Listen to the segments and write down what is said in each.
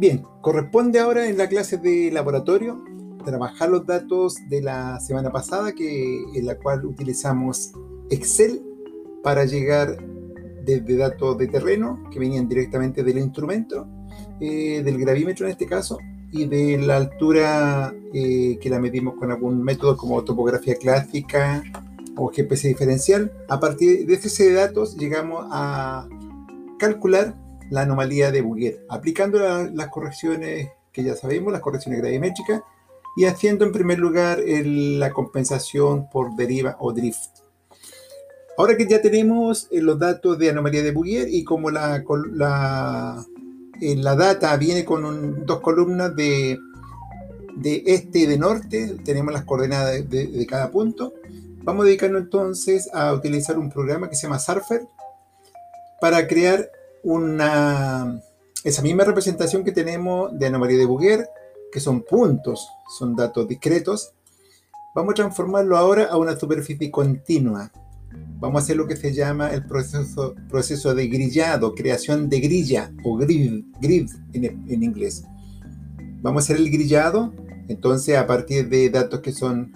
Bien, corresponde ahora en la clase de laboratorio trabajar los datos de la semana pasada, que, en la cual utilizamos Excel para llegar desde datos de terreno que venían directamente del instrumento, eh, del gravímetro en este caso, y de la altura eh, que la medimos con algún método como topografía clásica o GPS diferencial. A partir de ese datos llegamos a calcular la anomalía de Bouguer, aplicando las correcciones que ya sabemos, las correcciones gravimétricas, y haciendo en primer lugar la compensación por deriva o drift. Ahora que ya tenemos eh, los datos de anomalía de Bouguer y como la, la, eh, la data viene con dos columnas de, de este y de norte, tenemos las coordenadas de, cada punto, vamos a dedicarnos entonces a utilizar un programa que se llama Surfer para crear una, esa misma representación que tenemos de anomalía de Bouguer, que son puntos, son datos discretos, vamos a transformarlo ahora a una superficie continua. Vamos a hacer lo que se llama el proceso, proceso de grillado, creación de grilla o grid, grid en, inglés. Vamos a hacer el grillado, entonces a partir de datos que son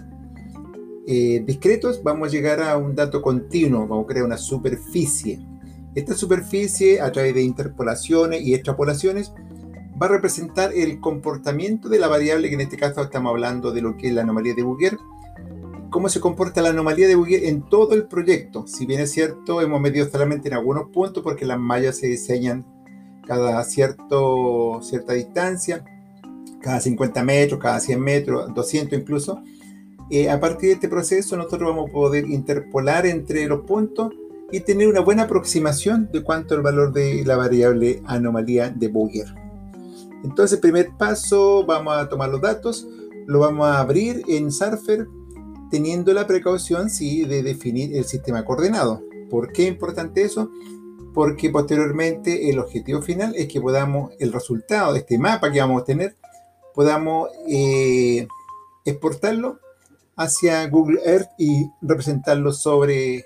eh, discretos, vamos a llegar a un dato continuo, vamos a crear una superficie. Esta superficie, a través de interpolaciones y extrapolaciones, va a representar el comportamiento de la variable, que en este caso estamos hablando de lo que es la anomalía de Bouguer, cómo se comporta la anomalía de Bouguer en todo el proyecto. Si bien es cierto, hemos medido solamente en algunos puntos porque las mallas se diseñan cada cierto, cierta distancia, cada 50 metros, cada 100 metros, 200 incluso. Eh, a partir de este proceso nosotros vamos a poder interpolar entre los puntos y tener una buena aproximación de cuánto el valor de la variable anomalía de Bouguer. Entonces, primer paso, vamos a tomar los datos, lo vamos a abrir en Surfer, teniendo la precaución, sí, de definir el sistema coordenado. ¿Por qué es importante eso? Porque posteriormente el objetivo final es que podamos, el resultado de este mapa que vamos a tener, podamos eh, exportarlo hacia Google Earth y representarlo sobre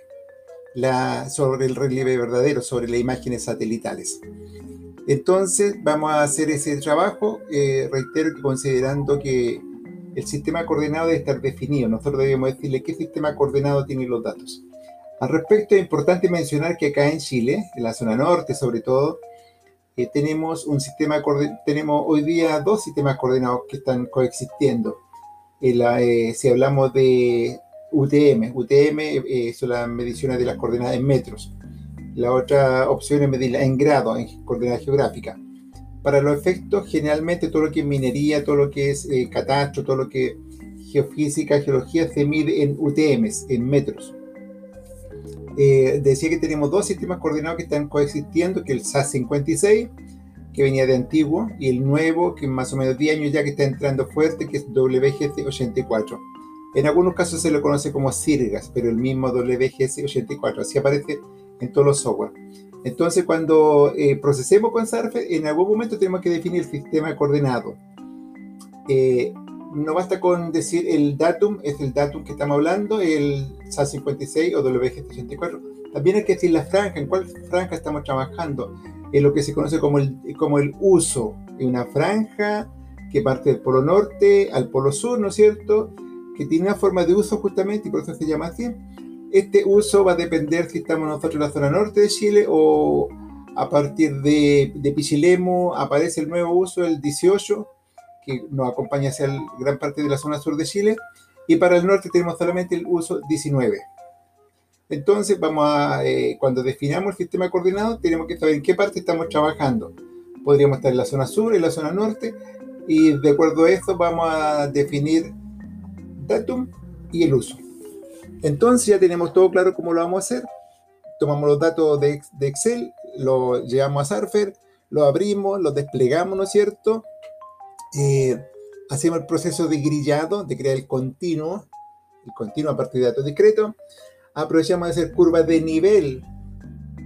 sobre el relieve verdadero, sobre las imágenes satelitales. Entonces vamos a hacer ese trabajo, eh, reitero que considerando que el sistema coordenado debe estar definido, nosotros debemos decirle qué sistema coordenado tiene los datos. Al respecto es importante mencionar que acá en Chile, en la zona norte sobre todo, eh, tenemos un sistema tenemos hoy día dos sistemas coordenados que están coexistiendo. Eh, si hablamos de UTM. UTM eh, son las mediciones de las coordenadas en metros. La otra opción es medirla en grado, en coordenadas geográficas. Para los efectos, generalmente todo lo que es minería, todo lo que es eh, catastro, todo lo que es geofísica, geología, se mide en UTMs, en metros. Eh, decía que tenemos dos sistemas coordinados que están coexistiendo, que el SAS-56, que venía de antiguo, y el nuevo, que más o menos 10 años ya que está entrando fuerte, que es WGC-84. En algunos casos se lo conoce como Sirgas, pero el mismo WGS84, así aparece en todos los software. Entonces, cuando eh, procesemos con Surfer, en algún momento tenemos que definir el sistema coordenado. Eh, no basta con decir el datum, es el datum que estamos hablando, el SAS56 o WGS84. También hay que decir la franja, en cuál franja estamos trabajando. En lo que se conoce como el, como el uso. Una franja que parte del polo norte al polo sur, ¿no es cierto? Que tiene una forma de uso justamente y por eso se llama así. Este uso va a depender si estamos nosotros en la zona norte de Chile o a partir de, de Pichilemu aparece el nuevo uso, el 18, que nos acompaña hacia gran parte de la zona sur de Chile. Y para el norte tenemos solamente el uso 19. Entonces, vamos a, eh, cuando definamos el sistema coordinado, tenemos que saber en qué parte estamos trabajando. Podríamos estar en la zona sur, en la zona norte, y de acuerdo a eso vamos a definir datum y el uso. Entonces ya tenemos todo claro cómo lo vamos a hacer. Tomamos los datos de, Excel, lo llevamos a Surfer, lo abrimos, lo desplegamos, ¿no es cierto? Eh, hacemos el proceso de grillado, de crear el continuo, el continuo a partir de datos discretos. Aprovechamos de hacer curvas de nivel,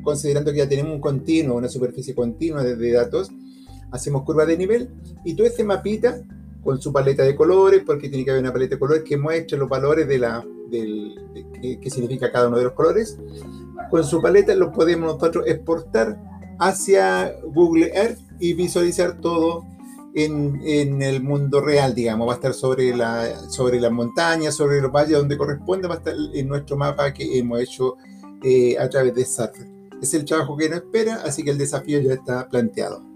considerando que ya tenemos un continuo, una superficie continua de, de datos. Hacemos curvas de nivel y todo este mapita con su paleta de colores, porque tiene que haber una paleta de colores que muestre los valores de la, del, que, significa cada uno de los colores. Con su paleta lo podemos nosotros exportar hacia Google Earth y visualizar todo en, en, el mundo real, digamos, va a estar sobre, la, sobre las montañas, sobre los valles donde corresponde, va a estar en nuestro mapa que hemos hecho eh, a través de Surfer. Es el trabajo que nos espera, así que el desafío ya está planteado.